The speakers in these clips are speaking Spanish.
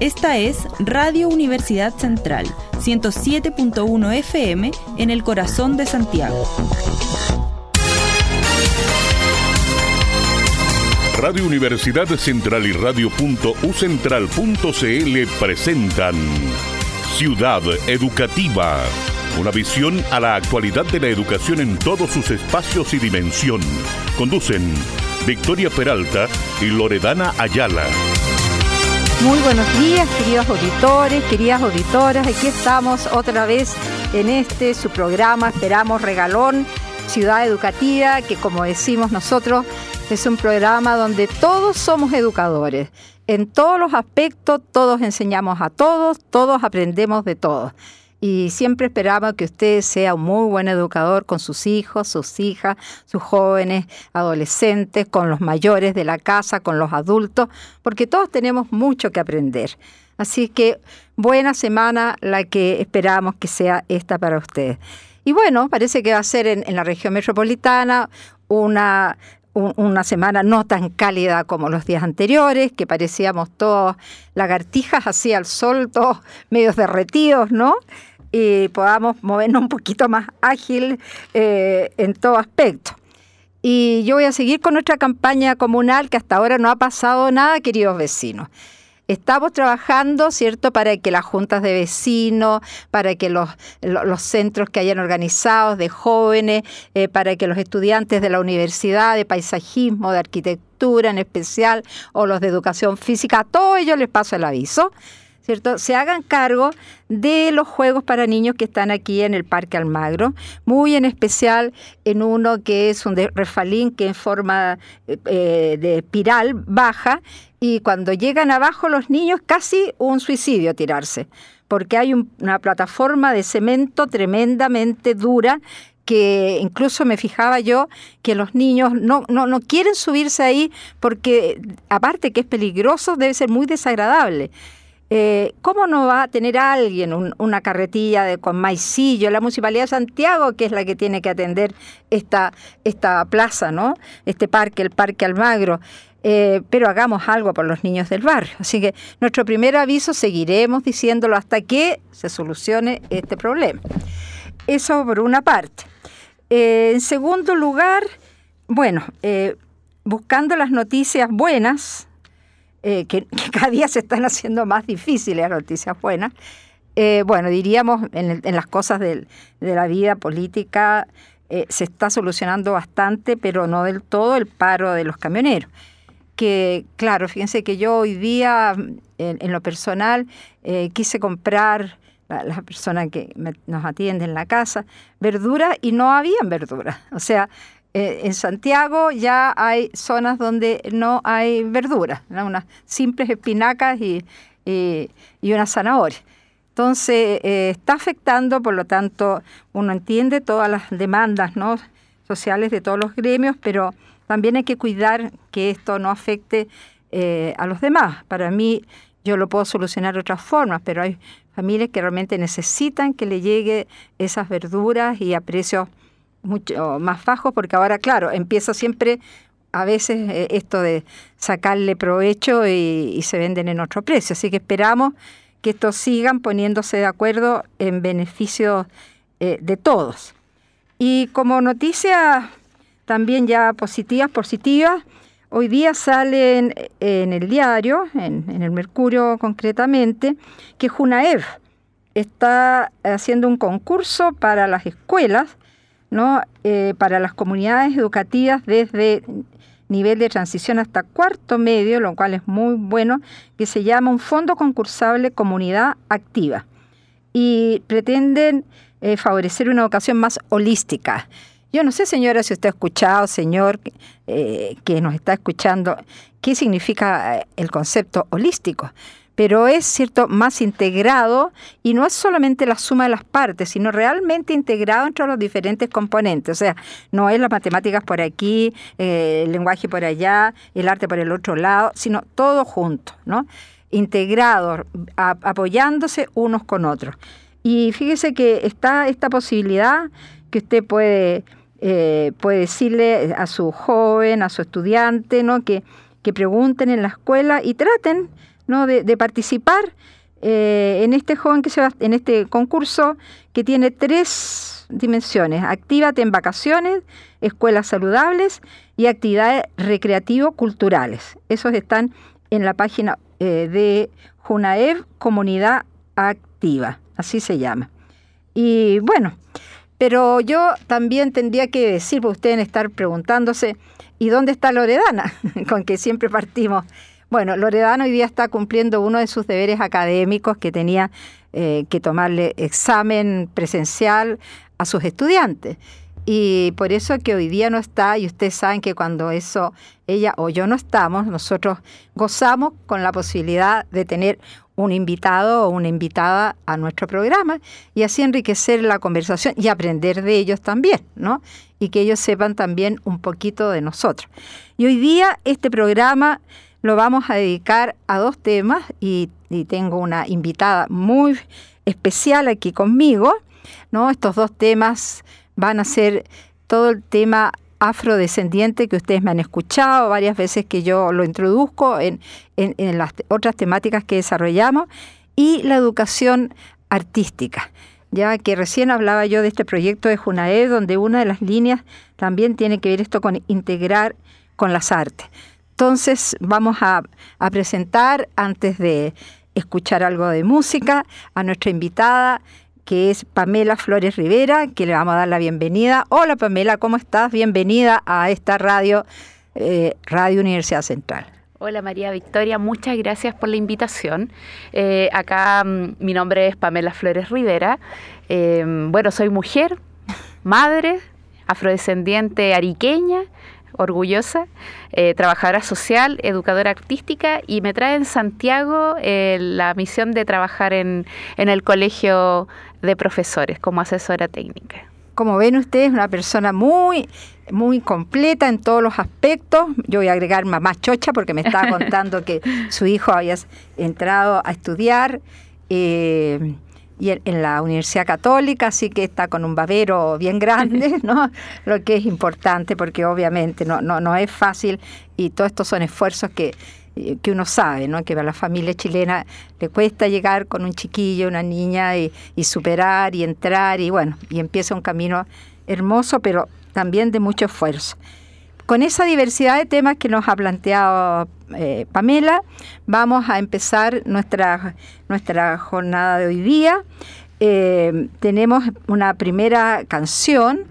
Esta es Radio Universidad Central, 107.1 FM en el corazón de Santiago. Radio Universidad Central y Radio.ucentral.cl presentan Ciudad Educativa. Una visión a la actualidad de la educación en todos sus espacios y dimensión. Conducen Victoria Peralta y Loredana Ayala. Muy buenos días, queridos auditores, queridas auditoras. Aquí estamos otra vez en este, su programa, esperamos regalón, Ciudad Educativa, que como decimos nosotros, es un programa donde todos somos educadores. En todos los aspectos, todos enseñamos a todos, todos aprendemos de todos y siempre esperaba que usted sea un muy buen educador con sus hijos, sus hijas, sus jóvenes, adolescentes, con los mayores de la casa, con los adultos, porque todos tenemos mucho que aprender. Así que buena semana la que esperamos que sea esta para usted. Y bueno, parece que va a ser en, la región metropolitana una una semana no tan cálida como los días anteriores, que parecíamos todos lagartijas así al sol, todos medios derretidos, ¿no? Y podamos movernos un poquito más ágil eh, en todo aspecto. Y yo voy a seguir con nuestra campaña comunal, que hasta ahora no ha pasado nada, queridos vecinos. Estamos trabajando, ¿cierto?, para que las juntas de vecinos, para que los, los centros que hayan organizados de jóvenes, eh, para que los estudiantes de la universidad, de paisajismo, de arquitectura en especial, o los de educación física, a todos ellos les paso el aviso ¿cierto? Se hagan cargo de los juegos para niños que están aquí en el Parque Almagro, muy en especial en uno que es un refalín que en forma eh, de espiral baja y cuando llegan abajo los niños casi un suicidio tirarse, porque hay una plataforma de cemento tremendamente dura que incluso me fijaba yo que los niños no, no, no, quieren subirse ahí porque aparte que es peligroso, debe ser muy desagradable. Eh, ¿Cómo no va a tener alguien una carretilla de, con maicillo? La Municipalidad de Santiago, que es la que tiene que atender esta, esta plaza, ¿no? Este parque, el Parque Almagro. Eh, pero hagamos algo por los niños del barrio. Así que nuestro primer aviso seguiremos diciéndolo hasta que se solucione este problema. Eso por una parte. Eh, en segundo lugar, bueno, buscando las noticias buenas, eh, que, cada día se están haciendo más difíciles las noticias buenas. Eh, bueno, diríamos en, las cosas de, la vida política eh, se está solucionando bastante, pero no del todo el paro de los camioneros. Que, claro, fíjense que yo hoy día, en, lo personal, quise comprar la, persona que nos atiende en la casa, verdura y no habían verdura. O sea, eh, en Santiago ya hay zonas donde no hay verduras, unas simples espinacas y, y, una zanahoria. Entonces, eh, está afectando, por lo tanto, uno entiende todas las demandas ¿no? sociales de todos los gremios, pero también hay que cuidar que esto no afecte eh, a los demás. Para mí, yo lo puedo solucionar de otras formas, pero hay familias que realmente necesitan que le llegue esas verduras y a precios mucho más bajos, porque ahora, claro, empieza siempre a veces eh, esto de sacarle provecho y, se venden en otro precio. Así que esperamos que estos sigan poniéndose de acuerdo en beneficio eh, de todos. Y como noticia también ya positivas, positivas, hoy día salen en el diario, en, en el Mercurio concretamente, que Junaev está haciendo un concurso para las escuelas ¿no? Eh, para las comunidades educativas desde nivel de transición hasta cuarto medio, lo cual es muy bueno, que se llama un Fondo Concursable Comunidad Activa. Y pretenden eh, favorecer una educación más holística. Yo no sé, señora, si usted ha escuchado, señor, eh, que nos está escuchando, qué significa el concepto holístico pero es cierto más integrado y no es solamente la suma de las partes, sino realmente integrado entre los diferentes componentes. O sea, no es las matemáticas por aquí, eh, el lenguaje por allá, el arte por el otro lado, sino todo junto, ¿no? Integrado, apoyándose unos con otros. Y fíjese que está esta posibilidad que usted puede, eh, puede decirle a su joven, a su estudiante, ¿no? que, que pregunten en la escuela y traten ¿no? de, participar eh, en este joven que se va, en este concurso que tiene tres dimensiones: actívate en vacaciones, escuelas saludables y actividades recreativo-culturales. Esos están en la página eh, de Junaev Comunidad Activa, así se llama. Y bueno, pero yo también tendría que decir, ustedes estar preguntándose, ¿y dónde está Loredana? Con que siempre partimos. Bueno, Loredana hoy día está cumpliendo uno de sus deberes académicos que tenía eh, que tomarle examen presencial a sus estudiantes. Y por eso que hoy día no está, y ustedes saben que cuando eso, ella o yo no estamos, nosotros gozamos con la posibilidad de tener un invitado o una invitada a nuestro programa y así enriquecer la conversación y aprender de ellos también, ¿no? Y que ellos sepan también un poquito de nosotros. Y hoy día este programa lo vamos a dedicar a dos temas y, tengo una invitada muy especial aquí conmigo, ¿no? Estos dos temas van a ser todo el tema afrodescendiente que ustedes me han escuchado varias veces que yo lo introduzco en, las otras temáticas que desarrollamos, y la educación artística ya que recién hablaba yo de este proyecto de Junae, donde una de las líneas también tiene que ver esto con integrar con las artes. Entonces vamos a, presentar, antes de escuchar algo de música, a nuestra invitada, que es Pamela Flores Rivera, que le vamos a dar la bienvenida. Hola Pamela, ¿cómo estás? Bienvenida a esta radio, eh, Radio Universidad Central. Hola María Victoria, muchas gracias por la invitación. Eh, acá mm, mi nombre es Pamela Flores Rivera. Eh, bueno, soy mujer, madre, afrodescendiente ariqueña, orgullosa, trabajadora social, educadora artística y me trae en Santiago la misión de trabajar en, en el colegio de profesores como asesora técnica. Como ven ustedes, una persona muy, muy completa en todos los aspectos. Yo voy a agregar mamá chocha porque me estaba contando que su hijo había entrado a estudiar eh, y en, la Universidad Católica, así que está con un babero bien grande, ¿no? Lo que es importante porque obviamente no, no, no es fácil y todos estos son esfuerzos que eh, que uno sabe, ¿no? que a la familia chilena le cuesta llegar con un chiquillo, una niña y, superar y entrar y bueno, y empieza un camino hermoso, pero también de mucho esfuerzo. Con esa diversidad de temas que nos ha planteado eh, Pamela, vamos a empezar nuestra, nuestra jornada de hoy día. Eh, tenemos una primera canción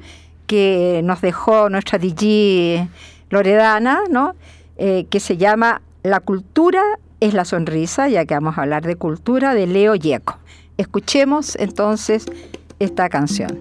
que nos dejó nuestra DJ Loredana, ¿no? que se llama la cultura es la sonrisa, ya que vamos a hablar de cultura, de Leo Yeco. Escuchemos entonces esta canción.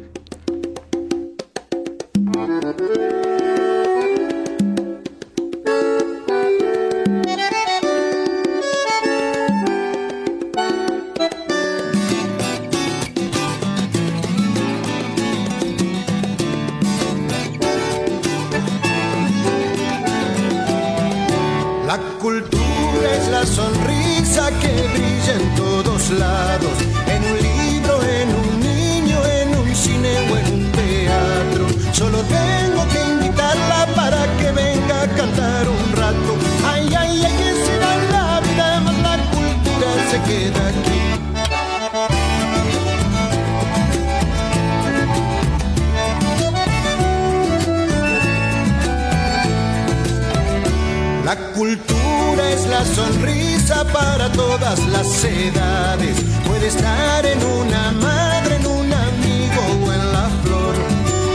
cultura es la sonrisa para todas las edades. Puede estar en una madre, en un amigo o en la flor.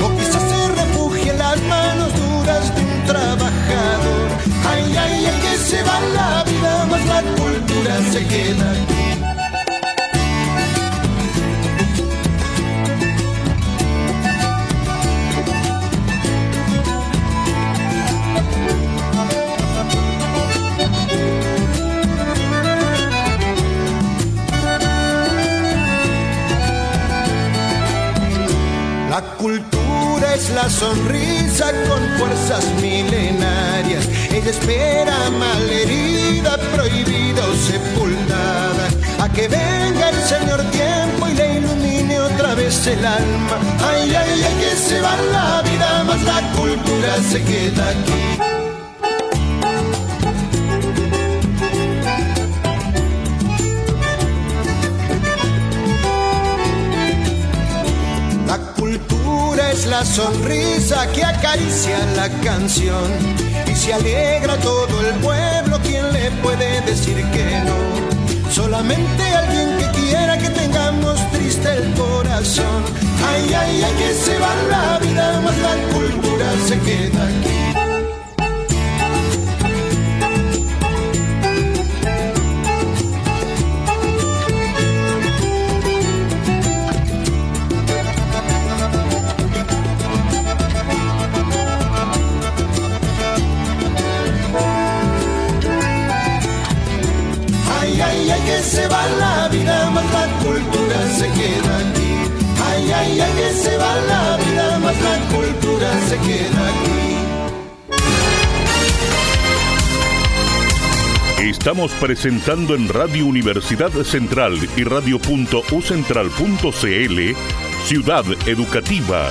O quizás se refugie en las manos duras de un trabajador. Ay, ay, ay, que se va la vida, más la cultura se queda. sonrisa con fuerzas milenarias. Ella espera malherida, prohibida o sepultada. A que venga el Señor tiempo y le ilumine otra vez el alma. Ay, ay, ay, que se va la vida, más la cultura se queda aquí. La sonrisa que acaricia la canción y se alegra todo el pueblo, quien le puede decir que no? Solamente alguien que quiera que tengamos triste el corazón. Ay, ay, ay, que se va la vida, más la cultura se queda aquí. Se queda aquí. Estamos presentando en Radio Universidad Central y radio.ucentral.cl Ciudad Educativa.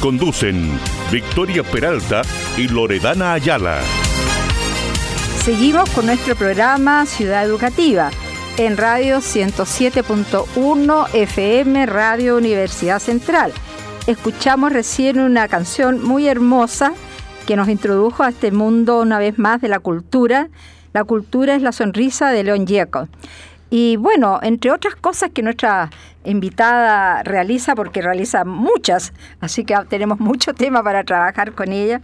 Conducen Victoria Peralta y Loredana Ayala. Seguimos con nuestro programa Ciudad Educativa en Radio 107.1 FM Radio Universidad Central. Escuchamos recién una canción muy hermosa que nos introdujo a este mundo una vez más de la cultura. La cultura es la sonrisa de León Gieco. Y bueno, entre otras cosas que nuestra invitada realiza, porque realiza muchas, así que tenemos mucho tema para trabajar con ella,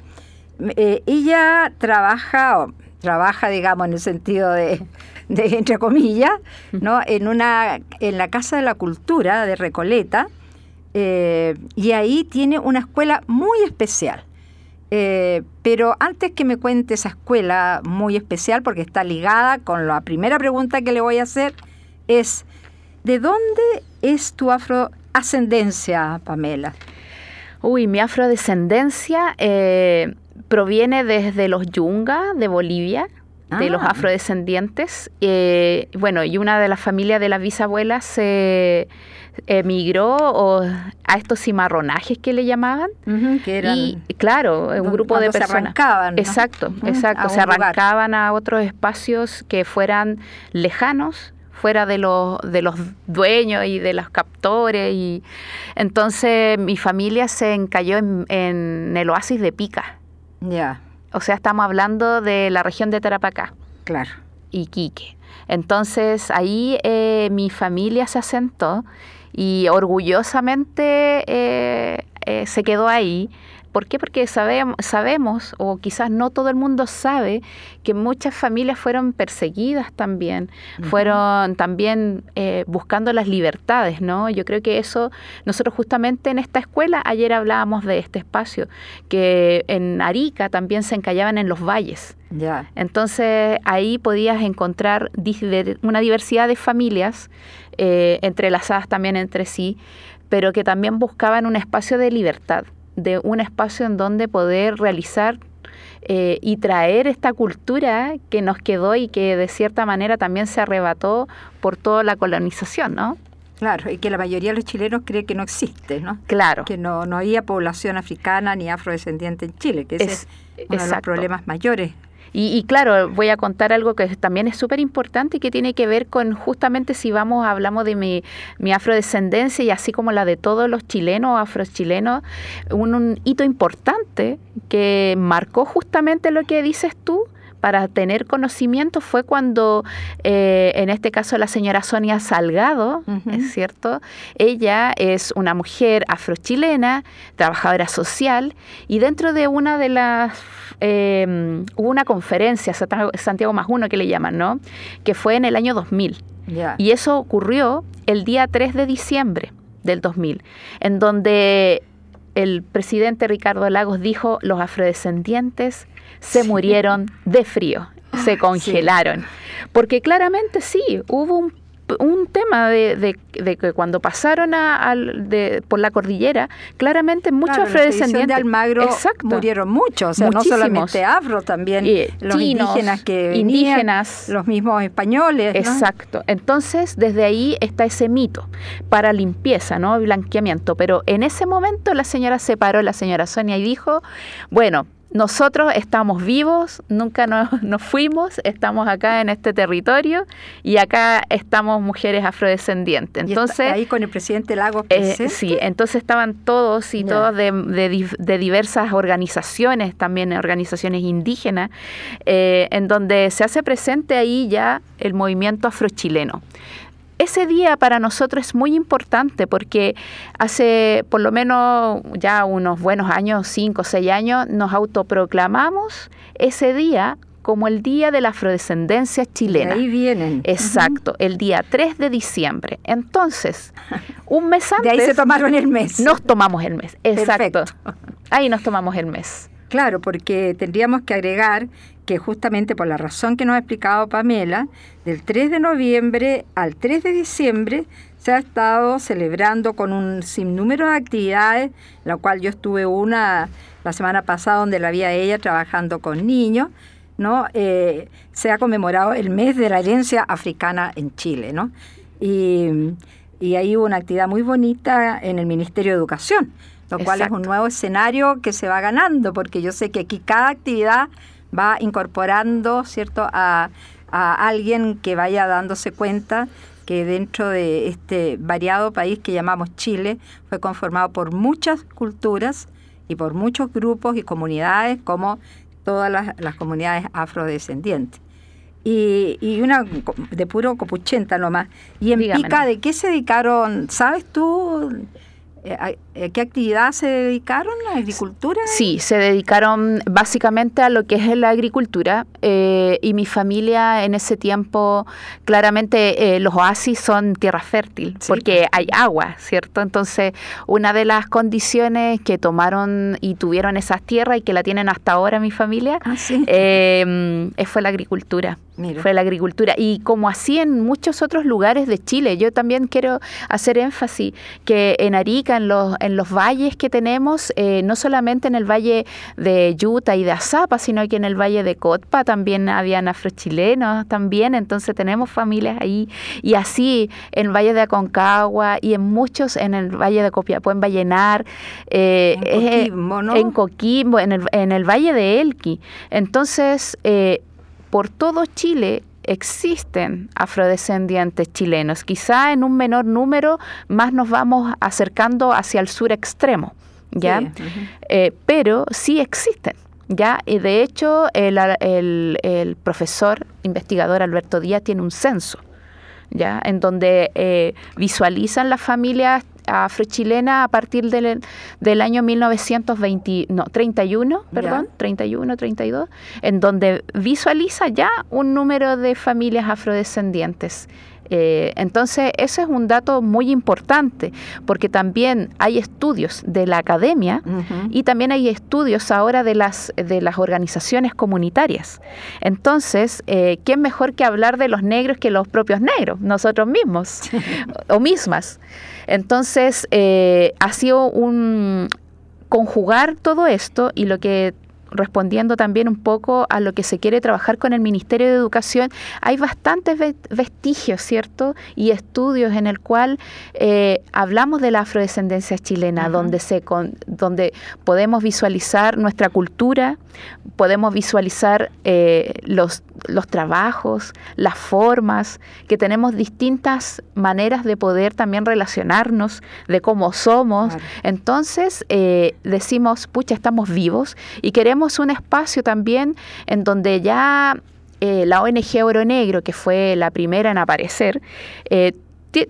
eh, ella trabaja, trabaja digamos en el sentido de, de, entre comillas, ¿no? en, una, en la Casa de la Cultura de Recoleta, eh, y ahí tiene una escuela muy especial. Eh, pero antes que me cuente esa escuela muy especial, porque está ligada con la primera pregunta que le voy a hacer, es, ¿de dónde es tu afroascendencia, Pamela? Uy, mi afrodescendencia eh, proviene desde los Yunga de Bolivia de los ah. afrodescendientes. Eh, bueno, y una de las familias de las bisabuelas se emigró a estos cimarronajes que le llamaban. que eran, y claro, un grupo de personas. Se arrancaban. Exacto, exacto. Se arrancaban a otros espacios que fueran lejanos fuera de los, de los dueños y de los captores. y Entonces mi familia se encalló en, en el oasis de Pica. Ya. O sea, estamos hablando de la región de Tarapacá. Claro. Y Quique. Entonces ahí eh, mi familia se asentó y orgullosamente eh, eh, se quedó ahí ¿Por qué? Porque sabemos, sabemos, o quizás no todo el mundo sabe, que muchas familias fueron perseguidas también, fueron también eh, buscando las libertades, ¿no? Yo creo que eso, nosotros justamente en esta escuela, ayer hablábamos de este espacio, que en Arica también se encallaban en los valles. Entonces ahí podías encontrar una diversidad de familias eh, entrelazadas también entre sí, pero que también buscaban un espacio de libertad de un espacio en donde poder realizar eh, y traer esta cultura que nos quedó y que de cierta manera también se arrebató por toda la colonización, ¿no? Claro, y que la mayoría de los chilenos cree que no existe, ¿no? Claro. Que no, no había población africana ni afrodescendiente en Chile, que ese es, uno de los problemas mayores y, claro, voy a contar algo que también es súper importante y que tiene que ver con justamente si vamos, hablamos de mi, mi afrodescendencia y así como la de todos los chilenos, afrochilenos, un hito importante que marcó justamente lo que dices tú, para tener conocimiento fue cuando, eh, en este caso, la señora Sonia Salgado, ¿es cierto? Ella es una mujer afrochilena, trabajadora social, y dentro de una de las... Em, hubo una conferencia, Santiago más uno que le llaman, ¿no? Que fue en el año 2000. Y eso ocurrió el día 3 de diciembre del 2000, en donde el presidente Ricardo Lagos dijo, los afrodescendientes se murieron de frío, se congelaron. Porque claramente sí, hubo un un tema de, que cuando pasaron a, por la cordillera, claramente muchos claro, afrodescendientes de Almagro murieron muchos, o sea, no solamente afro, también los indígenas que indígenas, los mismos españoles. Exacto. Entonces, desde ahí está ese mito para limpieza, ¿no? Blanqueamiento. Pero en ese momento la señora se paró, la señora Sonia, y dijo, bueno, nosotros estamos vivos, nunca nos, fuimos, estamos acá en este territorio y acá estamos mujeres afrodescendientes. Entonces, ahí con el presidente Lagos eh, sí, entonces estaban todos y todas de, diversas organizaciones, también organizaciones indígenas, eh, en donde se hace presente ahí ya el movimiento afrochileno ese día para nosotros es muy importante porque hace por lo menos ya unos buenos años, cinco o seis años, nos autoproclamamos ese día como el Día de la Afrodescendencia Chilena. ahí vienen. Exacto, el día 3 de diciembre. Entonces, un mes antes... De ahí se tomaron el mes. Nos tomamos el mes, exacto. Ahí nos tomamos el mes. Claro, porque tendríamos que agregar que justamente por la razón que nos ha explicado Pamela, del 3 de noviembre al 3 de diciembre se ha estado celebrando con un sinnúmero de actividades, la cual yo estuve una la semana pasada donde la vi a ella trabajando con niños, ¿no? Eh, se ha conmemorado el mes de la herencia africana en Chile, ¿no? Y, y ahí hubo una actividad muy bonita en el Ministerio de Educación, lo cual es un nuevo escenario que se va ganando, porque yo sé que aquí cada actividad va incorporando, ¿cierto?, a, alguien que vaya dándose cuenta que dentro de este variado país que llamamos Chile fue conformado por muchas culturas y por muchos grupos y comunidades como todas las, comunidades afrodescendientes. Y, y, una de puro copuchenta nomás. Y en Pica, ¿de qué se dedicaron? ¿Sabes tú? Eh, ¿A eh, qué actividad se dedicaron? ¿La agricultura? Sí, se dedicaron básicamente a lo que es la agricultura eh, y mi familia en ese tiempo, claramente los oasis son tierra fértil porque hay agua, ¿cierto? Entonces, una de las condiciones que tomaron y tuvieron esas tierras y que la tienen hasta ahora mi familia ah, fue la agricultura. Fue la agricultura. Y como así en muchos otros lugares de Chile, yo también quiero hacer énfasis que en Arica, en los, en los valles que tenemos, eh, no solamente en el valle de Yuta y de Azapa, sino que en el valle de Cotpa también habían afrochilenos también, entonces tenemos familias ahí. Y así en el valle de Aconcagua y en muchos, en el valle de Copiapó, en Vallenar, eh, en Coquimbo, ¿no? En Coquimbo, en el, en el valle de Elqui. Entonces, eh, por todo Chile existen afrodescendientes chilenos. Quizá en un menor número más nos vamos acercando hacia el sur extremo, ¿ya? Eh, pero sí existen. ¿ya? Y de hecho, el, el, profesor investigador Alberto Díaz tiene un censo, ¿ya? En donde eh, visualizan las familias afrochilena a partir del, del año 1920, no, 31, perdón, 31, 32, en donde visualiza ya un número de familias afrodescendientes. Eh, entonces, ese es un dato muy importante, porque también hay estudios de la academia y también hay estudios ahora de las, de las organizaciones comunitarias. Entonces, eh, ¿quién mejor que hablar de los negros que los propios negros, nosotros mismos o mismas? Entonces, eh, ha sido un conjugar todo esto y lo que respondiendo también un poco a lo que se quiere trabajar con el Ministerio de Educación, hay bastantes vestigios, ¿cierto? Y estudios en el cual eh, hablamos de la afrodescendencia chilena, donde, se donde podemos visualizar nuestra cultura, podemos visualizar eh, los, los trabajos, las formas, que tenemos distintas maneras de poder también relacionarnos, de cómo somos. Entonces, eh, decimos, pucha, estamos vivos y queremos un espacio también en donde ya eh, la ONG Oro Negro, que fue la primera en aparecer, eh,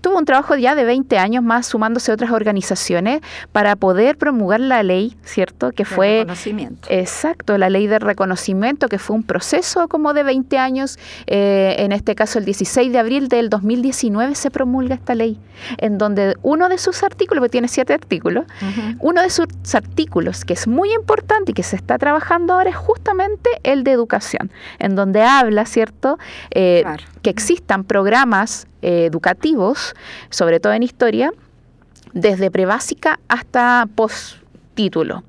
tuvo un trabajo ya de 20 años más sumándose a otras organizaciones para poder promulgar la ley, ¿cierto? Que fue... Reconocimiento. Exacto, la ley de reconocimiento, que fue un proceso como de 20 años. Eh, en este caso, el 16 de abril del 2019 se promulga esta ley, en donde uno de sus artículos, porque tiene siete artículos, uno de sus artículos, que es muy importante y que se está trabajando ahora, es justamente el de educación, en donde habla, ¿cierto? Eh, que existan programas eh, educativos, sobre todo en historia, desde prebásica hasta post-título.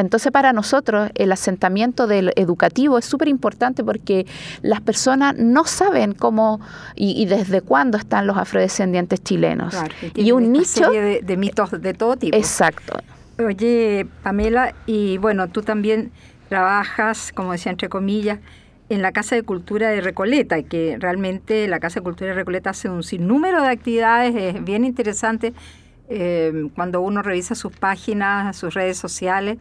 Entonces para nosotros el asentamiento del educativo es súper importante porque las personas no saben cómo y, desde cuándo están los afrodescendientes chilenos. y, un nicho de, de, mitos de todo tipo. Exacto. Oye, Pamela, y bueno, tú también trabajas, como decía entre comillas, en la Casa de Cultura de Recoleta, que realmente la Casa de Cultura de Recoleta hace un sinnúmero de actividades, es bien interesante eh, cuando uno revisa sus páginas, sus redes sociales,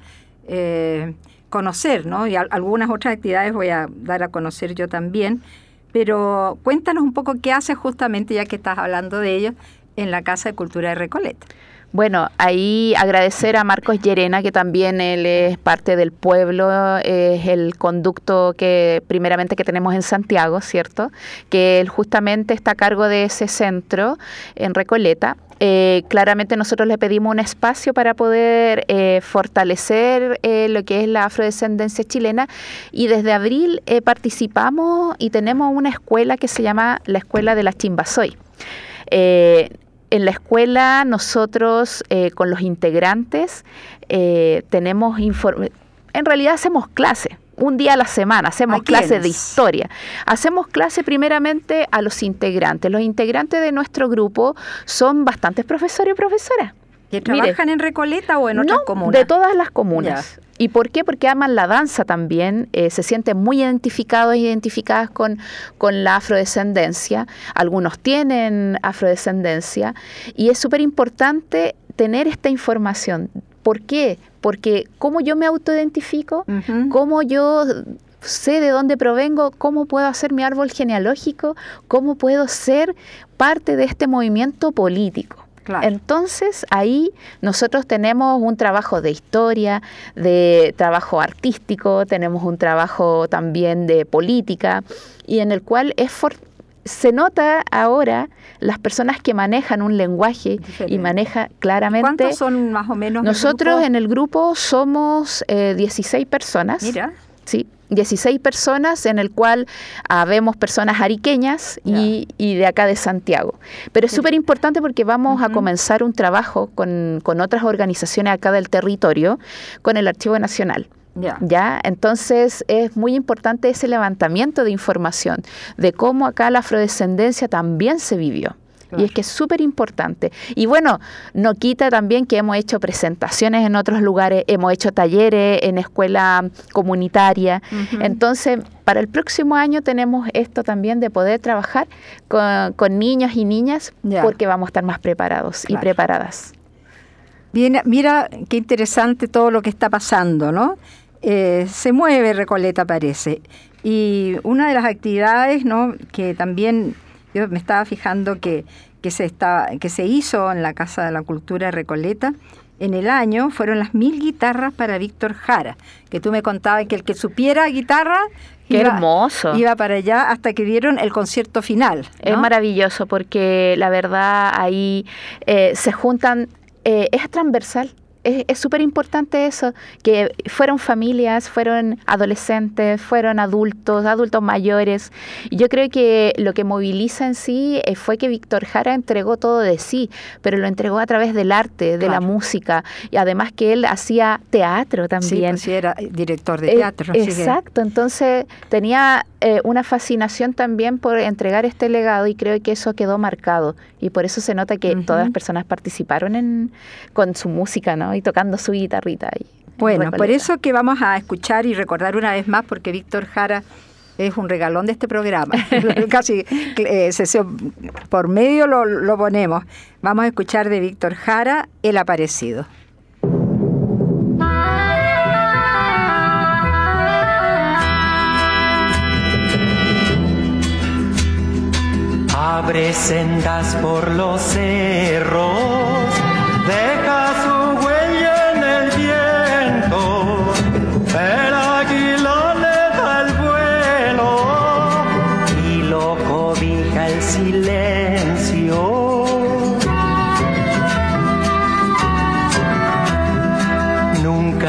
eh, conocer, ¿no? Y algunas otras actividades voy a dar a conocer yo también, pero cuéntanos un poco qué hace justamente, ya que estás hablando de ello, en la Casa de Cultura de Recoleta. Bueno, ahí agradecer a Marcos Llerena, que también él es parte del pueblo, es el conducto que primeramente que tenemos en Santiago, ¿cierto? Que él justamente está a cargo de ese centro en Recoleta. Eh, claramente nosotros le pedimos un espacio para poder eh, fortalecer eh, lo que es la afrodescendencia chilena y desde abril participamos y tenemos una escuela que se llama la Escuela de la Chimbasoy en la escuela nosotros eh, con los integrantes eh, tenemos en realidad hacemos clase un día a la semana, hacemos clase de historia. Hacemos clase primeramente a los integrantes. Los integrantes de nuestro grupo son bastantes profesores y profesoras. ¿Que trabajan en Recoleta o en otras comunas? De todas las comunas. ¿Y por qué? Porque aman la danza también, eh, se sienten muy identificados e identificadas con, con la afrodescendencia. Algunos tienen afrodescendencia y es súper importante tener esta información. ¿Por qué? Porque cómo yo me autoidentifico, cómo yo sé de dónde provengo, cómo puedo hacer mi árbol genealógico, cómo puedo ser parte de este movimiento político. Entonces ahí nosotros tenemos un trabajo de historia, de trabajo artístico, tenemos un trabajo también de política y en el cual es se nota ahora las personas que manejan un lenguaje y maneja claramente. ¿Cuántos son más o menos? Nosotros en el grupo somos 16 eh, personas. Mira. Sí, 16 personas en el cual habemos personas ariqueñas y, de acá de Santiago. Pero es súper importante porque vamos a comenzar un trabajo con, otras organizaciones acá del territorio, con el Archivo Nacional. ¿Ya? Entonces es muy importante ese levantamiento de información de cómo acá la afrodescendencia también se vivió. Y es que es súper importante. Y bueno, no quita también que hemos hecho presentaciones en otros lugares, hemos hecho talleres en escuela comunitaria. Entonces, para el próximo año tenemos esto también de poder trabajar con, niños y niñas porque vamos a estar más preparados y preparadas. Bien, mira qué interesante todo lo que está pasando, ¿no? Eh, se mueve Recoleta, parece. Y una de las actividades, ¿no? Que también yo me estaba fijando que, que, se, que se hizo en la Casa de la Cultura Recoleta en el año fueron las mil guitarras para Víctor Jara, que tú me contabas que el que supiera guitarra Qué hermoso. Iba para allá hasta que dieron el concierto final. Es maravilloso porque la verdad ahí eh, se juntan, eh, es transversal es súper importante eso, que fueron familias, fueron adolescentes, fueron adultos, adultos mayores. Yo creo que lo que moviliza en sí eh, fue que Víctor Jara entregó todo de sí, pero lo entregó a través del arte, de la música, y además que él hacía teatro también. Sí, pues era director de eh, teatro. exacto, entonces tenía eh, una fascinación también por entregar este legado y creo que eso quedó marcado y por eso se nota que todas las personas participaron en, con su música ¿no? Y tocando su guitarrita. bueno, por eso que vamos a escuchar y recordar una vez más porque Víctor Jara es un regalón de este programa. Casi eh, por medio lo, lo ponemos. Vamos a escuchar de Víctor Jara, El Aparecido. abre sendas por los cerros, deja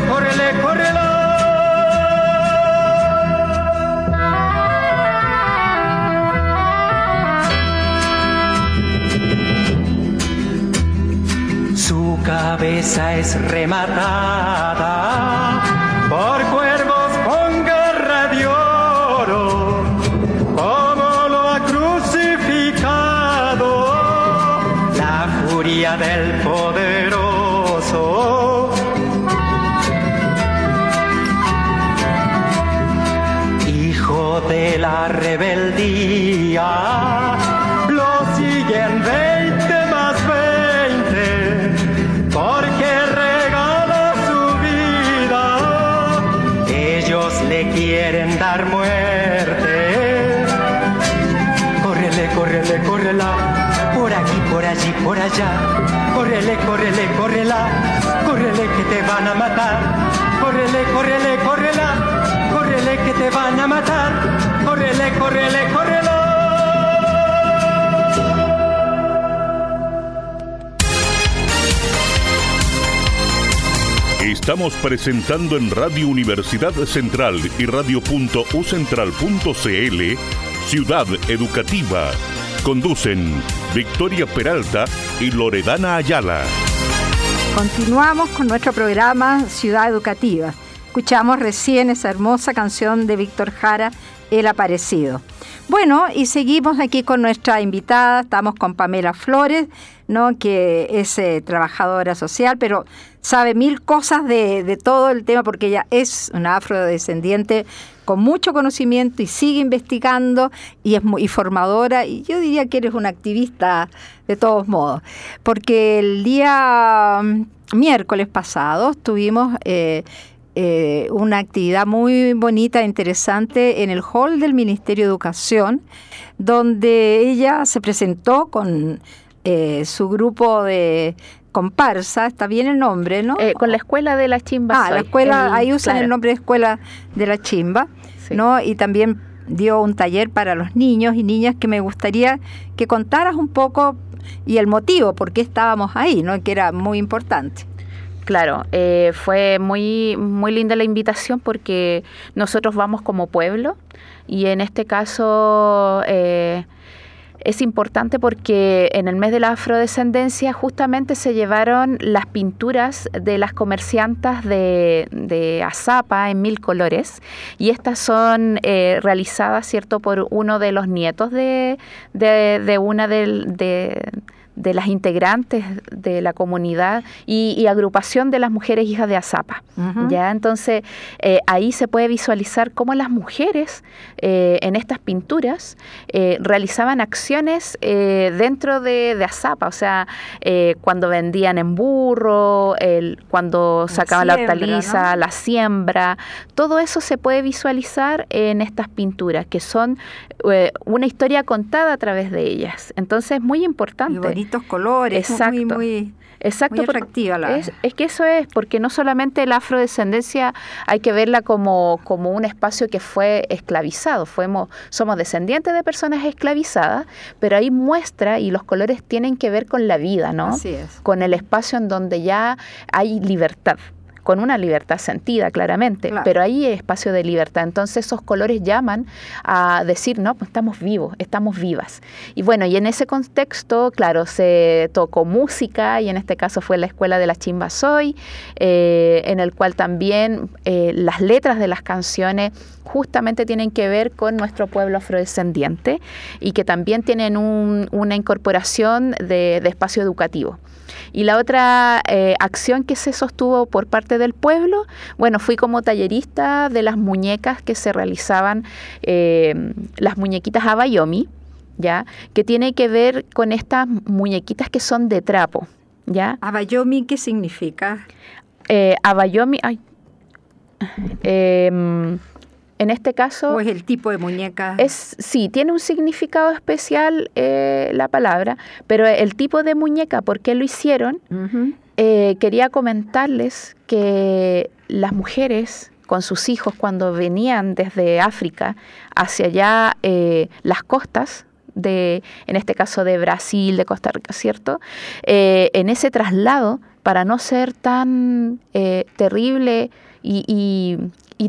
córrele, córrele, córrele. cabeza es rematada por allá. Córrele, córrele, córrela, córrele que te van a matar. Córrele, córrele, córrela, córrele que te van a matar. Córrele, córrele, córrela. Estamos presentando en Radio Universidad Central y radio.ucentral.cl Ciudad Educativa Conducen Victoria Peralta y Loredana Ayala. Continuamos con nuestro programa Ciudad Educativa. Escuchamos recién esa hermosa canción de Víctor Jara, El Aparecido. Bueno, y seguimos aquí con nuestra invitada, estamos con Pamela Flores, ¿no? que es eh, trabajadora social, pero sabe mil cosas de, de, todo el tema porque ella es una afrodescendiente con mucho conocimiento y sigue investigando y es muy formadora y yo diría que eres una activista de todos modos, porque el día mm, miércoles pasado tuvimos eh, eh, una actividad muy bonita, interesante en el hall del Ministerio de Educación, donde ella se presentó con eh, su grupo de comparsa, está bien el nombre, ¿no? con la Escuela de la Chimba. Ah, la escuela, ahí usan el nombre de Escuela de la Chimba. ¿no? Y también dio un taller para los niños y niñas que me gustaría que contaras un poco y el motivo por qué estábamos ahí, ¿no? Que era muy importante. Claro, eh, fue muy, muy linda la invitación porque nosotros vamos como pueblo y en este caso eh, es importante porque en el mes de la afrodescendencia justamente se llevaron las pinturas de las comerciantas de, de Azapa en mil colores y estas son eh, realizadas, ¿cierto?, por uno de los nietos de, una de de las integrantes de la comunidad y, agrupación de las mujeres hijas de Azapa. ¿ya? Entonces, eh, ahí se puede visualizar cómo las mujeres eh, en estas pinturas eh, realizaban acciones dentro de, de, Azapa, o sea, cuando vendían en burro, el, cuando sacaban la hortaliza, la siembra, todo eso se puede visualizar en estas pinturas, que son una historia contada a través de ellas. Entonces, es muy importante colores, Exacto. muy, muy, Exacto, atractiva la... Es, es, que eso es, porque no solamente la afrodescendencia hay que verla como, como un espacio que fue esclavizado, fuimos, somos descendientes de personas esclavizadas, pero ahí muestra y los colores tienen que ver con la vida, ¿no? Así es. Con el espacio en donde ya hay libertad con una libertad sentida claramente, pero ahí hay espacio de libertad. Entonces esos colores llaman a decir, no, pues estamos vivos, estamos vivas. Y bueno, y en ese contexto, claro, se tocó música y en este caso fue la Escuela de la Chimba Soy, eh, en el cual también eh, las letras de las canciones justamente tienen que ver con nuestro pueblo afrodescendiente y que también tienen una incorporación de espacio educativo. Y la otra eh, acción que se sostuvo por parte del pueblo, bueno, fui como tallerista de las muñecas que se realizaban, eh, las muñequitas Abayomi, ¿ya? Que tiene que ver con estas muñequitas que son de trapo, ¿ya? Abayomi, ¿qué significa? Eh, Abayomi, ay, eh, en este caso... ¿O es el tipo de muñeca? Es, sí, tiene un significado especial eh, la palabra, pero el tipo de muñeca, ¿por qué lo hicieron? Eh, quería comentarles que las mujeres con sus hijos cuando venían desde África hacia allá eh, las costas, de, en este caso de Brasil, de Costa Rica, ¿cierto? en ese traslado, para no ser tan terrible y, y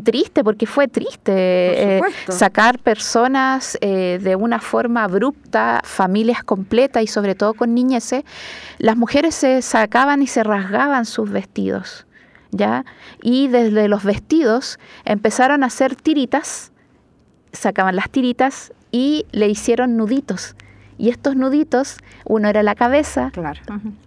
triste, porque fue triste eh, sacar personas eh, de una forma abrupta, familias completas y sobre todo con niñeces, las mujeres se sacaban y se rasgaban sus vestidos, ¿ya? Y desde los vestidos empezaron a hacer tiritas, sacaban las tiritas y le hicieron nuditos y estos nuditos, uno era la cabeza,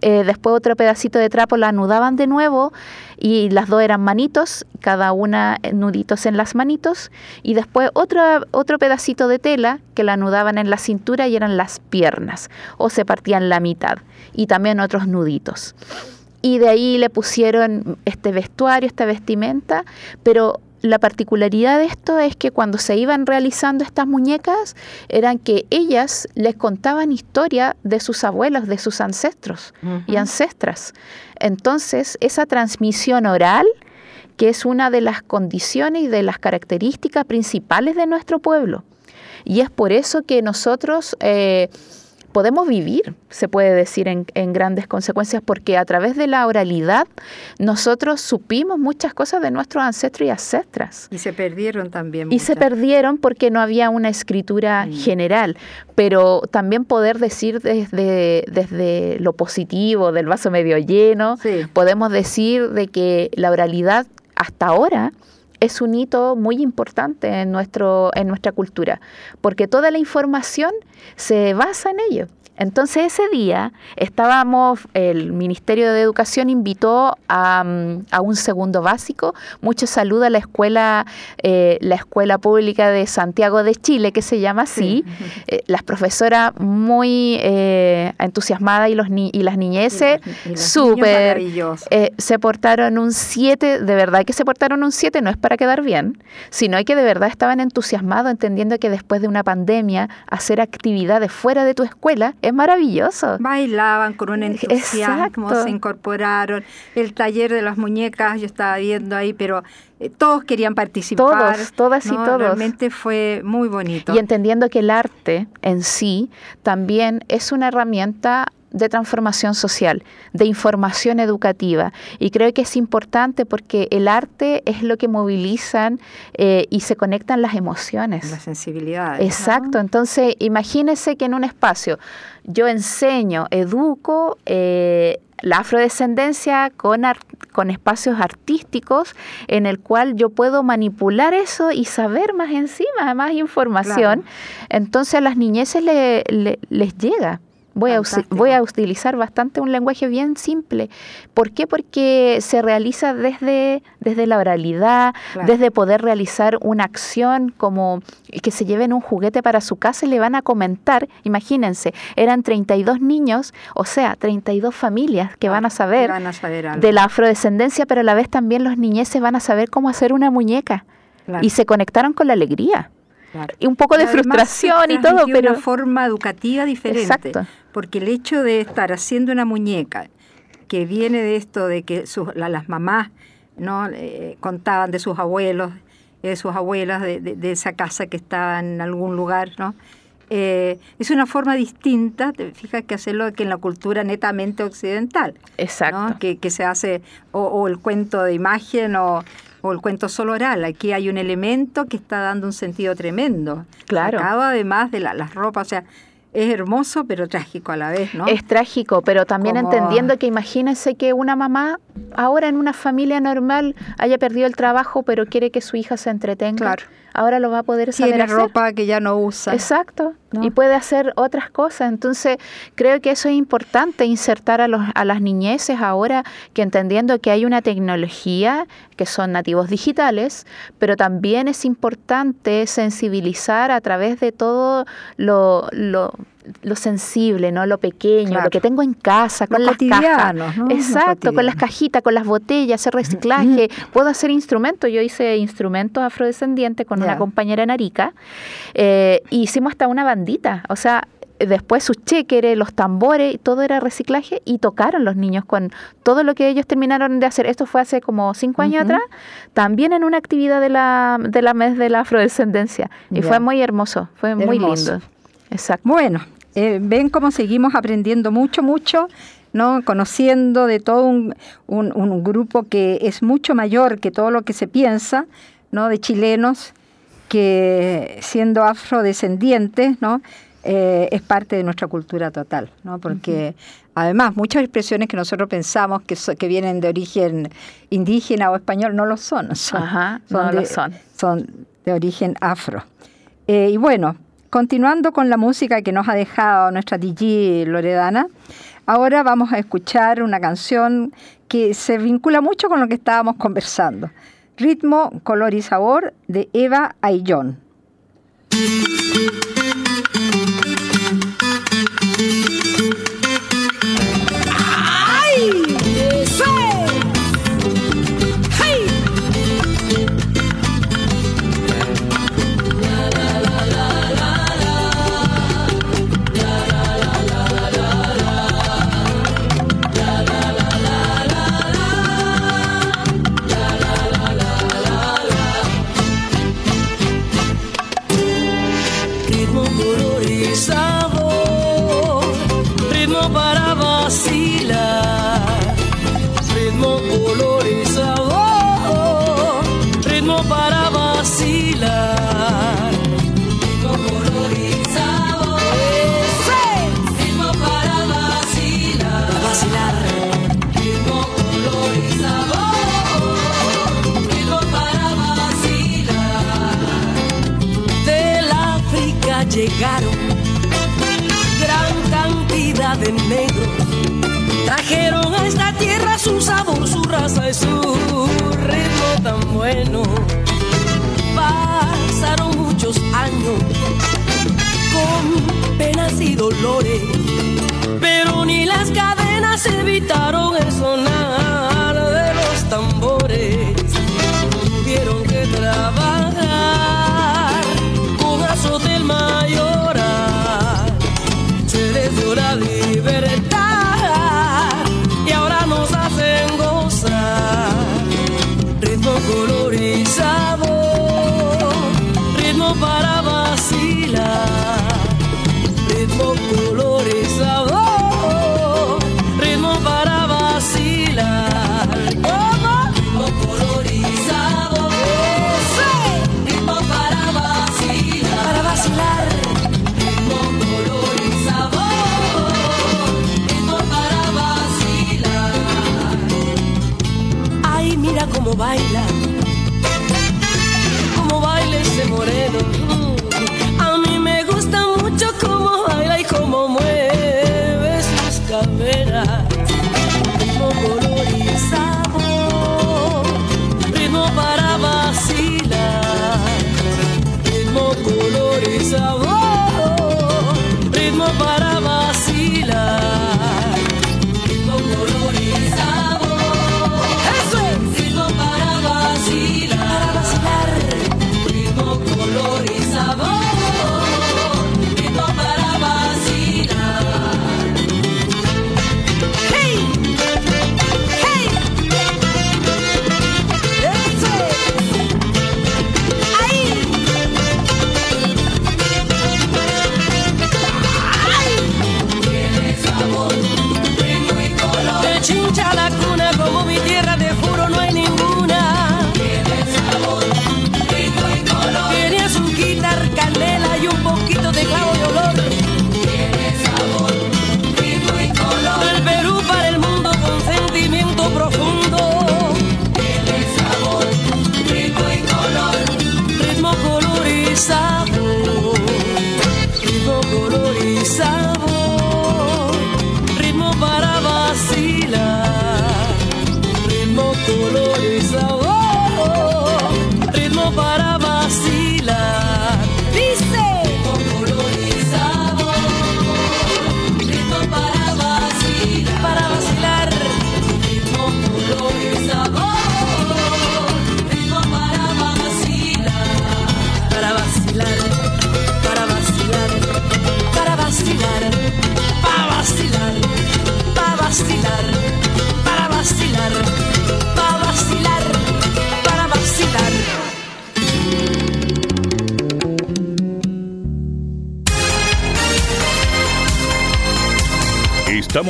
eh, después otro pedacito de trapo la anudaban de nuevo y las dos eran manitos, cada una eh, nuditos en las manitos y después otro, otro pedacito de tela que la anudaban en la cintura y eran las piernas o se partían la mitad y también otros nuditos. Y de ahí le pusieron este vestuario, esta vestimenta, pero la particularidad de esto es que cuando se iban realizando estas muñecas, eran que ellas les contaban historia de sus abuelos, de sus ancestros y ancestras. Entonces, esa transmisión oral, que es una de las condiciones y de las características principales de nuestro pueblo. Y es por eso que nosotros... Eh, podemos vivir, se puede decir, en, grandes consecuencias, porque a través de la oralidad nosotros supimos muchas cosas de nuestros ancestros y ancestras. Y se perdieron también. Y se perdieron porque no había una escritura mm. general, pero también poder decir desde, desde lo positivo, del vaso medio lleno, podemos decir de que la oralidad hasta ahora es un hito muy importante en, nuestro, en nuestra cultura, porque toda la información se basa en ello. Entonces ese día estábamos, el Ministerio de Educación invitó a, un segundo básico. Mucho saludo a la escuela, eh, la escuela pública de Santiago de Chile, que se llama así. Eh, las profesoras muy eh, entusiasmadas y, los y las niñeces súper. se portaron un 7, de verdad que se portaron un 7, no es para quedar bien, sino que de verdad estaban entusiasmados entendiendo que después de una pandemia hacer actividades fuera de tu escuela es maravilloso. Bailaban con un entusiasmo, se incorporaron. El taller de las muñecas, yo estaba viendo ahí, pero eh, todos querían participar. Todos, todas y todos. Realmente fue muy bonito. Y entendiendo que el arte en sí también es una herramienta de transformación social, de información educativa. Y creo que es importante porque el arte es lo que movilizan eh, y se conectan las emociones. Las sensibilidades. Exacto. Entonces, imagínese que en un espacio yo enseño, educo, eh, la afrodescendencia con, con espacios artísticos en el cual yo puedo manipular eso y saber más encima, más información. Entonces a las niñeces les llega. Voy a, voy a, utilizar bastante un lenguaje bien simple. ¿Por qué? Porque se realiza desde, desde la oralidad, desde poder realizar una acción como que se lleven un juguete para su casa y le van a comentar. Imagínense, eran 32 niños, o sea, 32 familias que van a saber, de la afrodescendencia, pero a la vez también los niñeces van a saber cómo hacer una muñeca. Y se conectaron con la alegría. Y un poco de frustración y todo, pero... una forma educativa diferente. Exacto porque el hecho de estar haciendo una muñeca que viene de esto de que las mamás no eh, contaban de sus abuelos, de sus abuelas, de, esa casa que estaba en algún lugar, ¿no? Eh, es una forma distinta, te fijas que hacerlo que en la cultura netamente occidental. Exacto. Que, se hace, o, el cuento de imagen o, el cuento solo oral. Aquí hay un elemento que está dando un sentido tremendo. Claro. Acaba además de las ropas, o sea, es hermoso pero trágico a la vez, ¿no? Es trágico, pero también entendiendo que imagínense que una mamá ahora en una familia normal haya perdido el trabajo pero quiere que su hija se entretenga. Claro. Ahora lo va a poder saber Tiene ropa que ya no usa. Exacto. Y puede hacer otras cosas. Entonces, creo que eso es importante, insertar a, los, a las niñeces ahora que entendiendo que hay una tecnología, que son nativos digitales, pero también es importante sensibilizar a través de todo lo, lo lo sensible, ¿no? Lo pequeño, lo que tengo en casa, con las cajas. Exacto, con las cajitas, con las botellas, hacer reciclaje. Puedo hacer instrumentos. Yo hice instrumentos afrodescendientes con una compañera en Arica. Eh, hicimos hasta una bandita. O sea, después sus chequeres, los tambores, todo era reciclaje y tocaron los niños con todo lo que ellos terminaron de hacer. Esto fue hace como cinco años atrás, también en una actividad de la, de la mes de la afrodescendencia. Y fue muy hermoso, fue muy lindo. Exacto. Bueno, eh, ven cómo seguimos aprendiendo mucho, mucho. ¿no? conociendo de todo un, un, grupo que es mucho mayor que todo lo que se piensa, ¿no? de chilenos que siendo afrodescendientes, ¿no? Eh, es parte de nuestra cultura total, ¿no? porque además muchas expresiones que nosotros pensamos que, que vienen de origen indígena o español no lo son, son, no de, lo son. son de origen afro. Eh, y bueno, continuando con la música que nos ha dejado nuestra DJ Loredana, ahora vamos a escuchar una canción que se vincula mucho con lo que estábamos conversando. Ritmo, color y sabor de Eva Ayllón.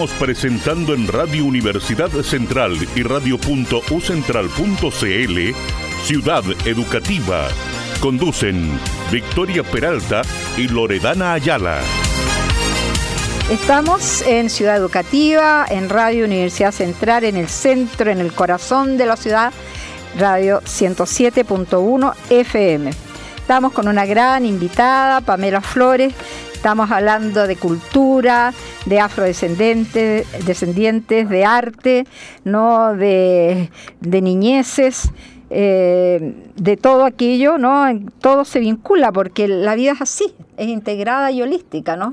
Estamos presentando en Radio Universidad Central y radio.ucentral.cl Ciudad Educativa. Conducen Victoria Peralta y Loredana Ayala. Estamos en Ciudad Educativa, en Radio Universidad Central, en el centro, en el corazón de la ciudad, Radio 107.1 FM. Estamos con una gran invitada, Pamela Flores. Estamos hablando de cultura, de afrodescendientes, descendientes, de arte, no de, de niñeces. Eh, de todo aquello, ¿no? Todo se vincula porque la vida es así, es integrada y holística, ¿no?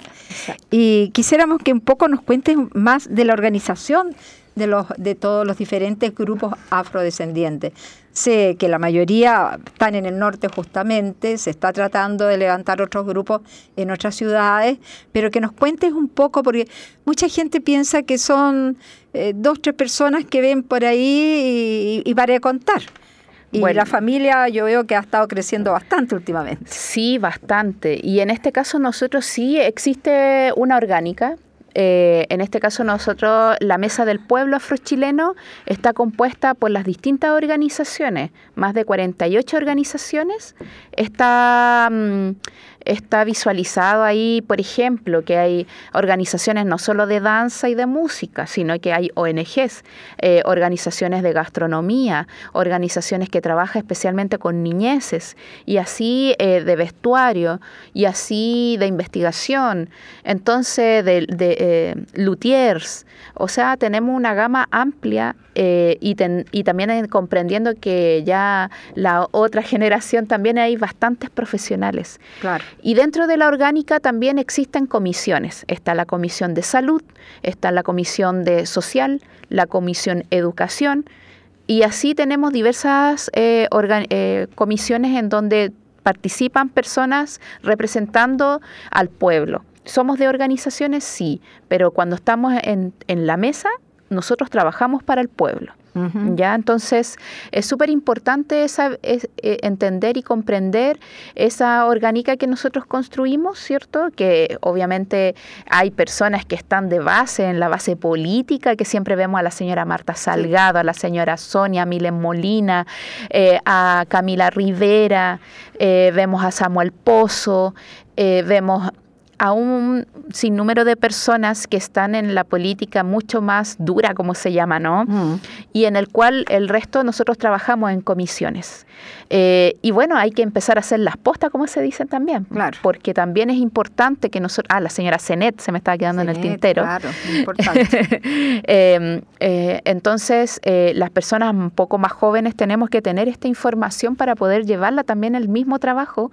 Y quisiéramos que un poco nos cuentes más de la organización de, los, de todos los diferentes grupos afrodescendientes. Sé que la mayoría están en el norte justamente, se está tratando de levantar otros grupos en otras ciudades, pero que nos cuentes un poco, porque mucha gente piensa que son eh, dos, tres personas que ven por ahí y, y para de contar. Y la familia yo veo que ha estado creciendo bastante últimamente. Sí, bastante. Y en este caso nosotros sí existe una orgánica. Eh, en este caso nosotros, la Mesa del Pueblo Afrochileno está compuesta por las distintas organizaciones, más de 48 organizaciones. Está... Mm, está visualizado ahí, por ejemplo, que hay organizaciones no solo de danza y de música, sino que hay ONGs, eh, organizaciones de gastronomía, organizaciones que trabajan especialmente con niñeces, y así eh, de vestuario, y así de investigación, entonces de, de eh, luthiers, o sea, tenemos una gama amplia y, y, también comprendiendo que ya la otra generación también hay bastantes profesionales. Claro. Y dentro de la orgánica también existen comisiones. Está la comisión de salud, está la comisión de social, la comisión educación, y así tenemos diversas eh, eh, comisiones en donde participan personas representando al pueblo. ¿Somos de organizaciones? Sí, pero cuando estamos en, en la mesa, nosotros trabajamos para el pueblo. ¿Ya? Entonces, es súper importante eh, entender y comprender esa orgánica que nosotros construimos, ¿cierto? Que obviamente hay personas que están de base, en la base política, que siempre vemos a la señora Marta Salgado, a la señora Sonia Milen Molina, eh, a Camila Rivera, eh, vemos a Samuel Pozo, vemos a un sinnúmero de personas que están en la política mucho más dura, como se llama, ¿no? Mm. Y en el cual el resto nosotros trabajamos en comisiones. Eh, y bueno, hay que empezar a hacer las postas, como se dicen también. Claro. Porque también es importante que nosotros. Ah, la señora Cenet se me estaba quedando en el tintero. Claro, importante. Em, eh, entonces, eh, las personas un poco más jóvenes tenemos que tener esta información para poder llevarla también al mismo trabajo,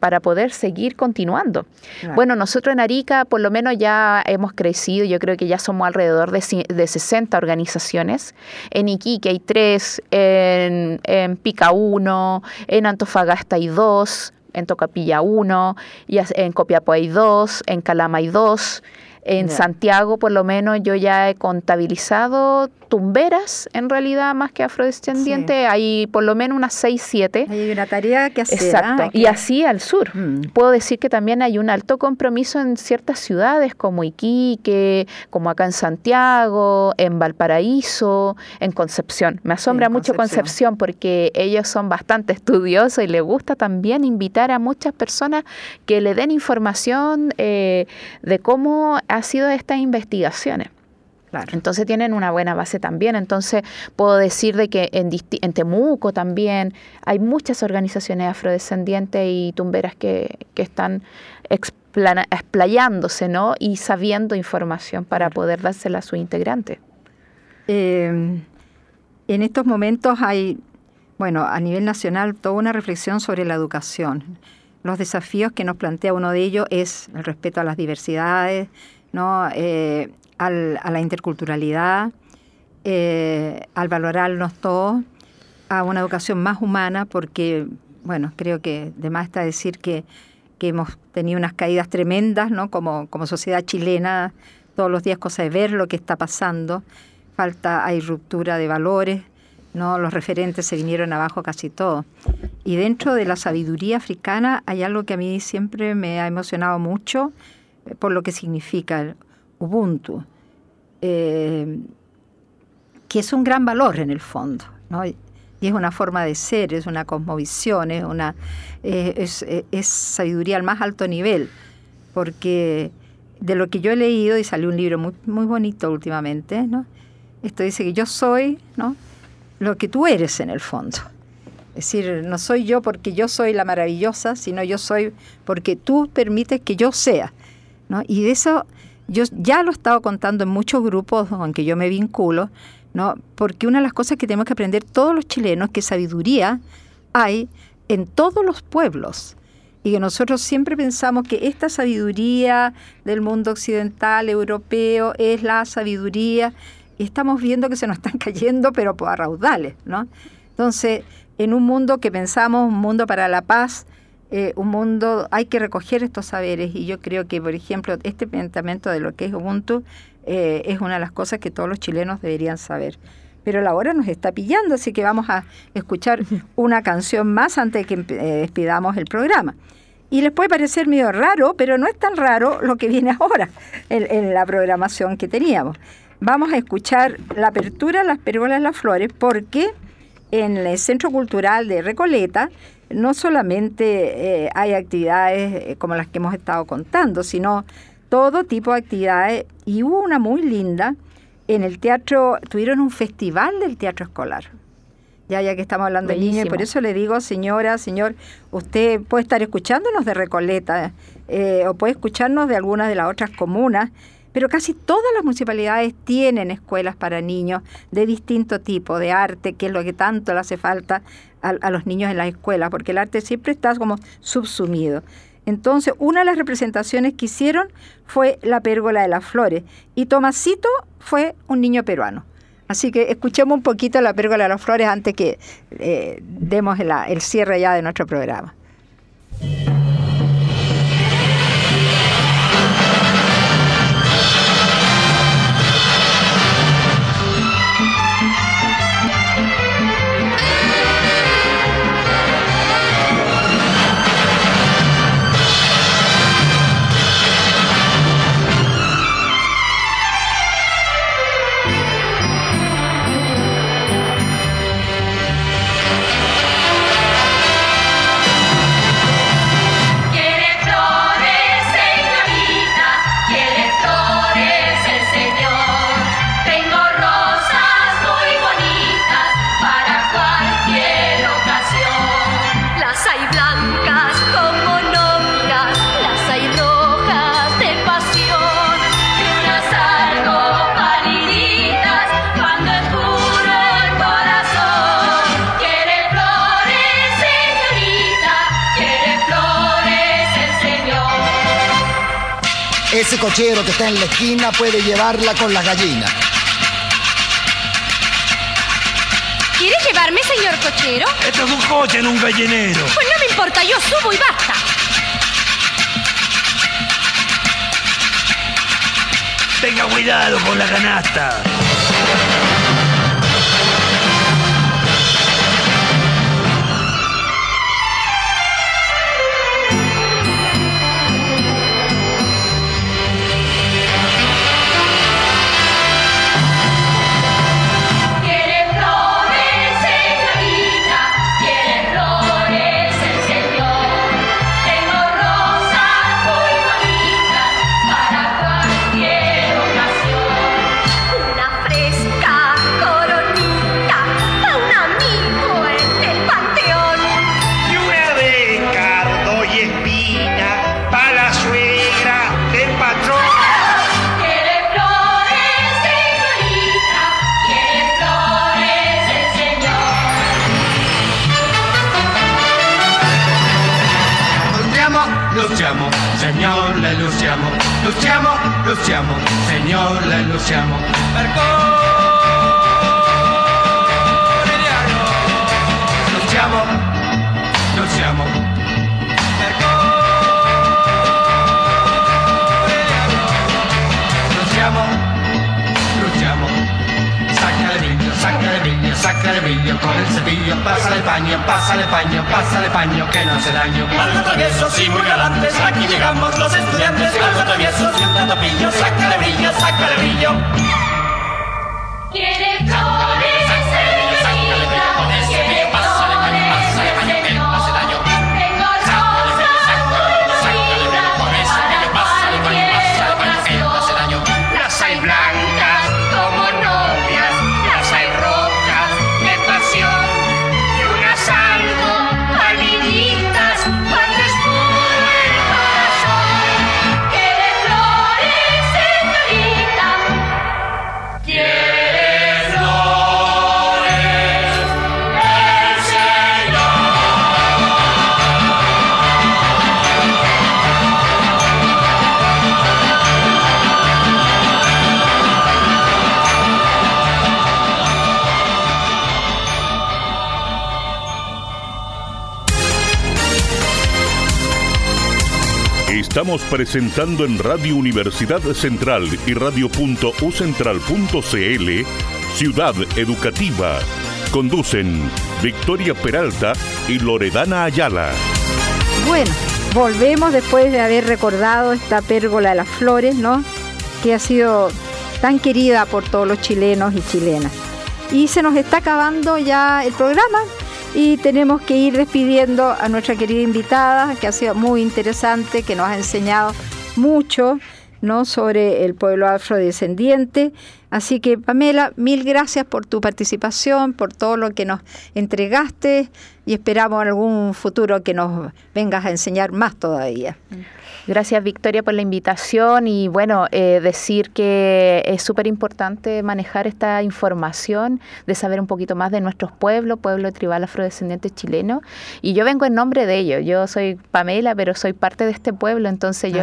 para poder seguir continuando. Bueno, nosotros en Arica, por lo menos ya hemos crecido, yo creo que ya somos alrededor de, de 60 organizaciones. En Iquique hay tres, en, en Picaú 1, en Antofagasta hay 2, en Tocapilla 1, y en Copiapó hay 2, en Calama hay 2. En. Santiago, por lo menos, yo ya he contabilizado tumberas, en realidad, más que afrodescendientes. Hay por lo menos unas 6, 7. Hay una tarea que hacer. Exacto. ¿ah? Y así al sur. Mm. Puedo decir que también hay un alto compromiso en ciertas ciudades como Iquique, como acá en Santiago, en Valparaíso, en Concepción. Me asombra mucho Concepción. porque ellos son bastante estudiosos y les gusta también invitar a muchas personas que le den información eh, de cómo ha sido estas investigaciones. Entonces tienen una buena base también. Entonces puedo decir de que en, en, Temuco también hay muchas organizaciones afrodescendientes y tumberas que, están explayándose ¿no? y sabiendo información para poder dársela a su integrante. Eh, en estos momentos hay, bueno, a nivel nacional, toda una reflexión sobre la educación. Los desafíos que nos plantea uno de ellos es el respeto a las diversidades, ¿no? Eh, a la interculturalidad, eh, al valorarnos todos, a una educación más humana, porque, bueno, creo que de más está decir que, hemos tenido unas caídas tremendas, ¿no? Como, como sociedad chilena, todos los días cosa de ver lo que está pasando, falta, hay ruptura de valores, ¿no? Los referentes se vinieron abajo casi todo. Y dentro de la sabiduría africana hay algo que a mí siempre me ha emocionado mucho, por lo que significa Ubuntu, eh, que es un gran valor en el fondo, ¿no? y es una forma de ser, es una cosmovisión, es, una, eh, es, es, sabiduría al más alto nivel, porque de lo que yo he leído, y salió un libro muy, muy bonito últimamente, ¿no? esto dice que yo soy ¿no? lo que tú eres en el fondo. Es decir, no soy yo porque yo soy la maravillosa, sino yo soy porque tú permites que yo sea. ¿no? Y de eso yo ya lo he estado contando en muchos grupos en que yo me vinculo, ¿no? porque una de las cosas que tenemos que aprender todos los chilenos es que sabiduría hay en todos los pueblos y que nosotros siempre pensamos que esta sabiduría del mundo occidental, europeo, es la sabiduría estamos viendo que se nos están cayendo, pero a raudales, ¿no? Entonces, en un mundo que pensamos, un mundo para la paz, eh, un mundo, hay que recoger estos saberes y yo creo que, por ejemplo, este pensamiento de lo que es Ubuntu eh, es una de las cosas que todos los chilenos deberían saber. Pero la hora nos está pillando, así que vamos a escuchar una canción más antes de que eh, despidamos el programa. Y les puede parecer medio raro, pero no es tan raro lo que viene ahora en, la programación que teníamos. Vamos a escuchar la apertura Las Pérgolas Las Flores porque en el Centro Cultural de Recoleta no solamente eh, hay actividades eh, como las que hemos estado contando, sino todo tipo de actividades. Y hubo una muy linda en el teatro, tuvieron un festival del teatro escolar. Ya, ya que estamos hablando de niños, por eso le digo, señora, señor, usted puede estar escuchándonos de Recoleta eh, o puede escucharnos de algunas de las otras comunas pero casi todas las municipalidades tienen escuelas para niños de distinto tipo, de arte, que es lo que tanto le hace falta a, los niños en las escuelas, porque el arte siempre está como subsumido. Entonces, una de las representaciones que hicieron fue la pérgola de las flores, y Tomasito fue un niño peruano. Así que escuchemos un poquito la pérgola de las flores antes que eh, demos el cierre ya de nuestro programa. Ese cochero que está en la esquina puede llevarla con las gallinas. ¿Quiere llevarme, señor cochero? Esto es un coche en un gallinero. Pues no me importa, yo subo y basta. Tenga cuidado con la canasta. Jamal. cepillo, pásale paño, pásale paño, pásale paño, que no hace daño. Algo traviesos y muy galantes, aquí llegamos los estudiantes, algo traviesos, cantando pillo, sácale brillo, sácale brillo. Estamos presentando en Radio Universidad Central y radio.ucentral.cl Ciudad Educativa. Conducen Victoria Peralta y Loredana Ayala. Bueno, volvemos después de haber recordado esta pérgola de las flores, ¿no? Que ha sido tan querida por todos los chilenos y chilenas. Y se nos está acabando ya el programa y tenemos que ir despidiendo a nuestra querida invitada, que ha sido muy interesante, que nos ha enseñado mucho ¿no? sobre el pueblo afrodescendiente. Así que, Pamela, mil gracias por tu participación, por todo lo que nos entregaste y esperamos algún futuro que nos vengas a enseñar más todavía. Gracias Victoria por la invitación y bueno, eh, decir que es súper importante manejar esta información, de saber un poquito más de nuestros pueblos, pueblo tribal afrodescendiente chileno. Y yo vengo en nombre de ellos, yo soy Pamela, pero soy parte de este pueblo, entonces yo,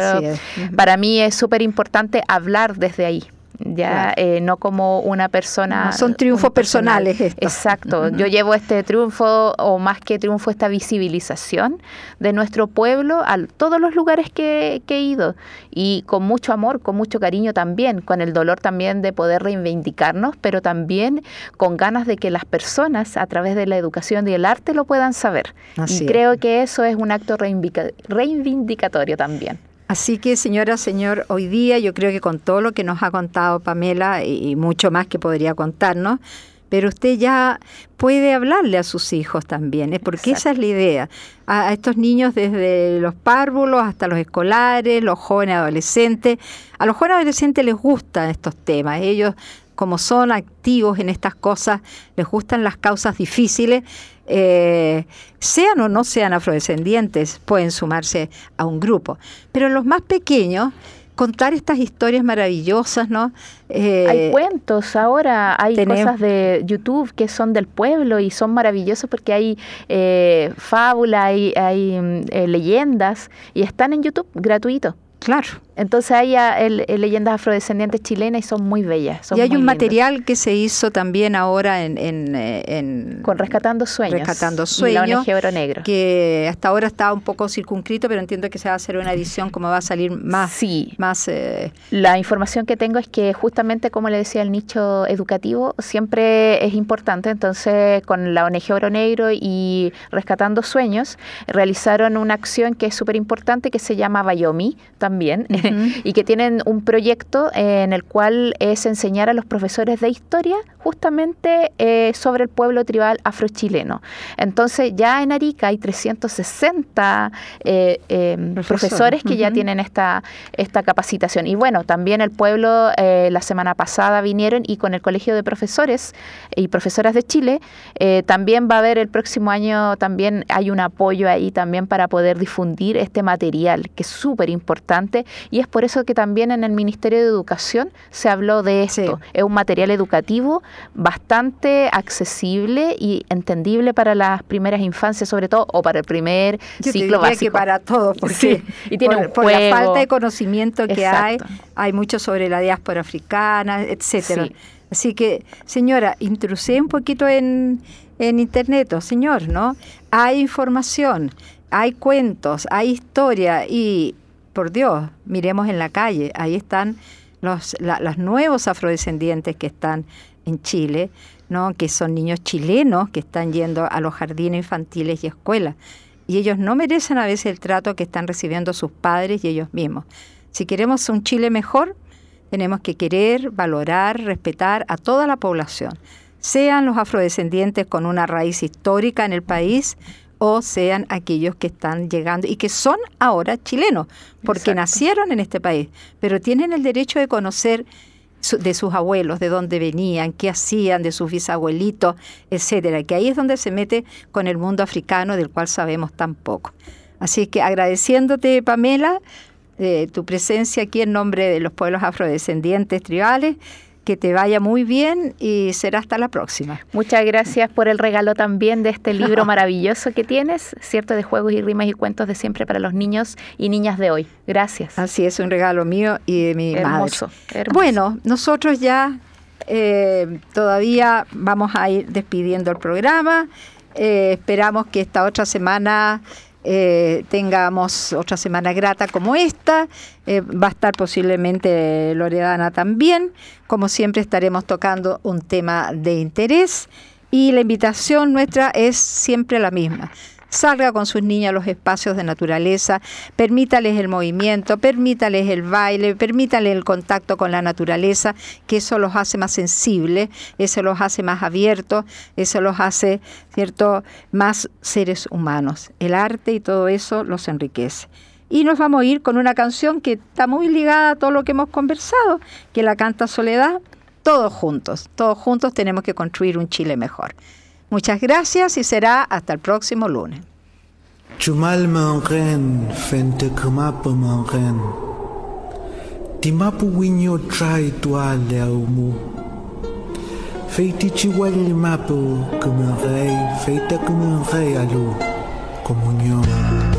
para mí es súper importante hablar desde ahí ya eh, no como una persona. son triunfos personales. Exacto. Yo llevo este triunfo, o más que triunfo, esta visibilización de nuestro pueblo a todos los lugares que, he ido. Y con mucho amor, con mucho cariño también, con el dolor también de poder reivindicarnos, pero también con ganas de que las personas, a través de la educación y el arte, lo puedan saber. y creo que eso es un acto reivindicatorio también. Así que, señora, señor, hoy día yo creo que con todo lo que nos ha contado Pamela y mucho más que podría contarnos, pero usted ya puede hablarle a sus hijos también, ¿eh? porque esa es la idea. A, estos niños desde los párvulos hasta los escolares, los jóvenes adolescentes, a los jóvenes adolescentes les gustan estos temas, ellos como son activos en estas cosas, les gustan las causas difíciles, eh, sean o no sean afrodescendientes, pueden sumarse a un grupo. Pero los más pequeños, contar estas historias maravillosas, ¿no? Eh, hay cuentos ahora, hay cosas de YouTube que son del pueblo y son maravillosos porque hay eh, fábulas, hay, hay mm, leyendas y están en YouTube gratuito. Claro. Entonces hay el, leyendas afrodescendientes chilenas y son muy bellas. y hay un material que se hizo también ahora en, en, Con Rescatando Sueños. Rescatando Sueños. La ONG Negro. Que hasta ahora está un poco circunscrito, pero entiendo que se va a hacer una edición como va a salir más... Sí. Más, eh, La información que tengo es que justamente, como le decía, el nicho educativo siempre es importante. Entonces, con la ONG Oro Negro y Rescatando Sueños, realizaron una acción que es súper importante que se llama Bayomi también y que tienen un proyecto en el cual es enseñar a los profesores de historia justamente eh, sobre el pueblo tribal afrochileno. Entonces ya en Arica hay 360 eh, em, profesores que ya tienen esta, esta capacitación. Y bueno, también el pueblo eh, la semana pasada vinieron y con el Colegio de Profesores y Profesoras de Chile también va a haber el próximo año, también hay un apoyo ahí también para poder difundir este material que es súper importante y es por eso que también en el Ministerio de Educación se habló de esto. Es un material educativo bastante accesible y entendible para las primeras infancias, sobre todo, o para el primer ciclo básico. que para todos, porque y tiene por, la falta de conocimiento que hay, hay mucho sobre la diáspora africana, etcétera. Así que, señora, intrusé un poquito en, en internet, oh, señor, ¿no? Hay información, hay cuentos, hay historia y por Dios, miremos en la calle, ahí están los, nuevos afrodescendientes que están en Chile, ¿no? que son niños chilenos que están yendo a los jardines infantiles y escuelas. Y ellos no merecen a veces el trato que están recibiendo sus padres y ellos mismos. Si queremos un Chile mejor, tenemos que querer, valorar, respetar a toda la población, sean los afrodescendientes con una raíz histórica en el país, o sean aquellos que están llegando y que son ahora chilenos, porque nacieron en este país, pero tienen el derecho de conocer de sus abuelos, de dónde venían, qué hacían, de sus bisabuelitos, etcétera, que ahí es donde se mete con el mundo africano del cual sabemos tan poco. Así que agradeciéndote, Pamela, de tu presencia aquí en nombre de los pueblos afrodescendientes tribales, que te vaya muy bien y será hasta la próxima. Muchas gracias por el regalo también de este libro maravilloso que tienes, ¿cierto? De juegos y rimas y cuentos de siempre para los niños y niñas de hoy. Gracias. Así es, un regalo mío y de mi hermoso, madre. Bueno, nosotros ya eh, todavía vamos a ir despidiendo el programa. Eh, esperamos que esta otra semana eh, tengamos otra semana grata como esta. Eh, va a estar posiblemente Loredana también. Como siempre estaremos tocando un tema de interés y la invitación nuestra es siempre la misma salga con sus niñas a los espacios de naturaleza, permítales el movimiento, permítales el baile, permítales el contacto con la naturaleza, que eso los hace más sensibles, eso los hace más abiertos, eso los hace, ¿cierto?, más seres humanos. El arte y todo eso los enriquece. Y nos vamos a ir con una canción que está muy ligada a todo lo que hemos conversado, que la canta Soledad, todos juntos, todos juntos tenemos que construir un Chile mejor. Muchas gracias y será hasta el próximo lunes. Chumal mangen, fente. Timapu winyo trai tuale aumu. Feiti chiwali mapu kumerei, feita kumerei alu. Comunión,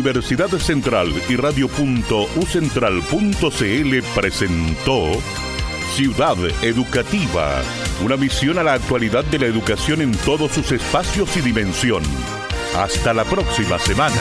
Universidad Central y Radio.ucentral.cl presentó Ciudad Educativa, una visión a la actualidad de la educación en todos sus espacios y dimensión. Hasta la próxima semana.